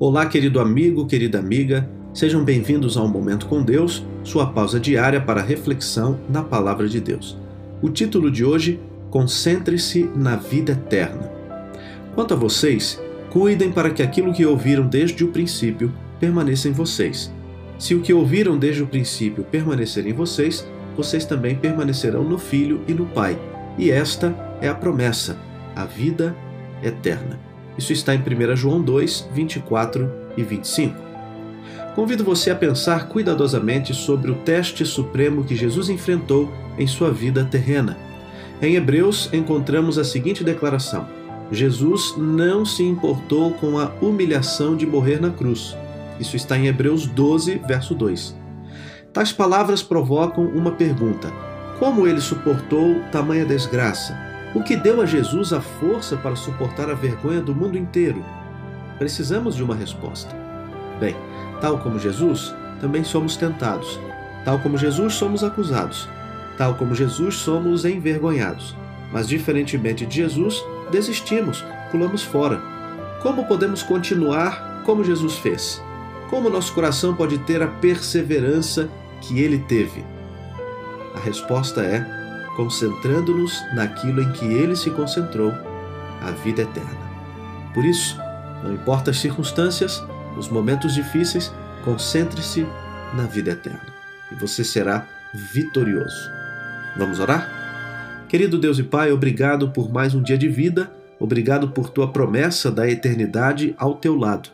Olá, querido amigo, querida amiga, sejam bem-vindos ao Momento com Deus, sua pausa diária para reflexão na Palavra de Deus. O título de hoje: Concentre-se na vida eterna. Quanto a vocês, cuidem para que aquilo que ouviram desde o princípio permaneça em vocês. Se o que ouviram desde o princípio permanecer em vocês, vocês também permanecerão no Filho e no Pai. E esta é a promessa, a vida eterna. Isso está em 1 João 2, 24 e 25. Convido você a pensar cuidadosamente sobre o teste supremo que Jesus enfrentou em sua vida terrena. Em Hebreus encontramos a seguinte declaração: Jesus não se importou com a humilhação de morrer na cruz. Isso está em Hebreus 12, verso 2. Tais palavras provocam uma pergunta: como ele suportou tamanha desgraça? O que deu a Jesus a força para suportar a vergonha do mundo inteiro? Precisamos de uma resposta. Bem, tal como Jesus, também somos tentados. Tal como Jesus, somos acusados. Tal como Jesus, somos envergonhados. Mas, diferentemente de Jesus, desistimos, pulamos fora. Como podemos continuar como Jesus fez? Como nosso coração pode ter a perseverança que ele teve? A resposta é concentrando-nos naquilo em que ele se concentrou, a vida eterna. Por isso, não importa as circunstâncias, os momentos difíceis, concentre-se na vida eterna e você será vitorioso. Vamos orar? Querido Deus e Pai, obrigado por mais um dia de vida, obrigado por tua promessa da eternidade ao teu lado.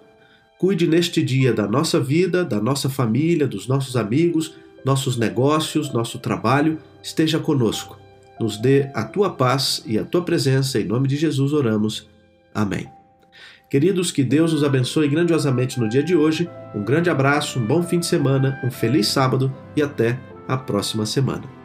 Cuide neste dia da nossa vida, da nossa família, dos nossos amigos, nossos negócios, nosso trabalho, esteja conosco. Nos dê a tua paz e a tua presença, em nome de Jesus oramos. Amém. Queridos, que Deus os abençoe grandiosamente no dia de hoje. Um grande abraço, um bom fim de semana, um feliz sábado e até a próxima semana.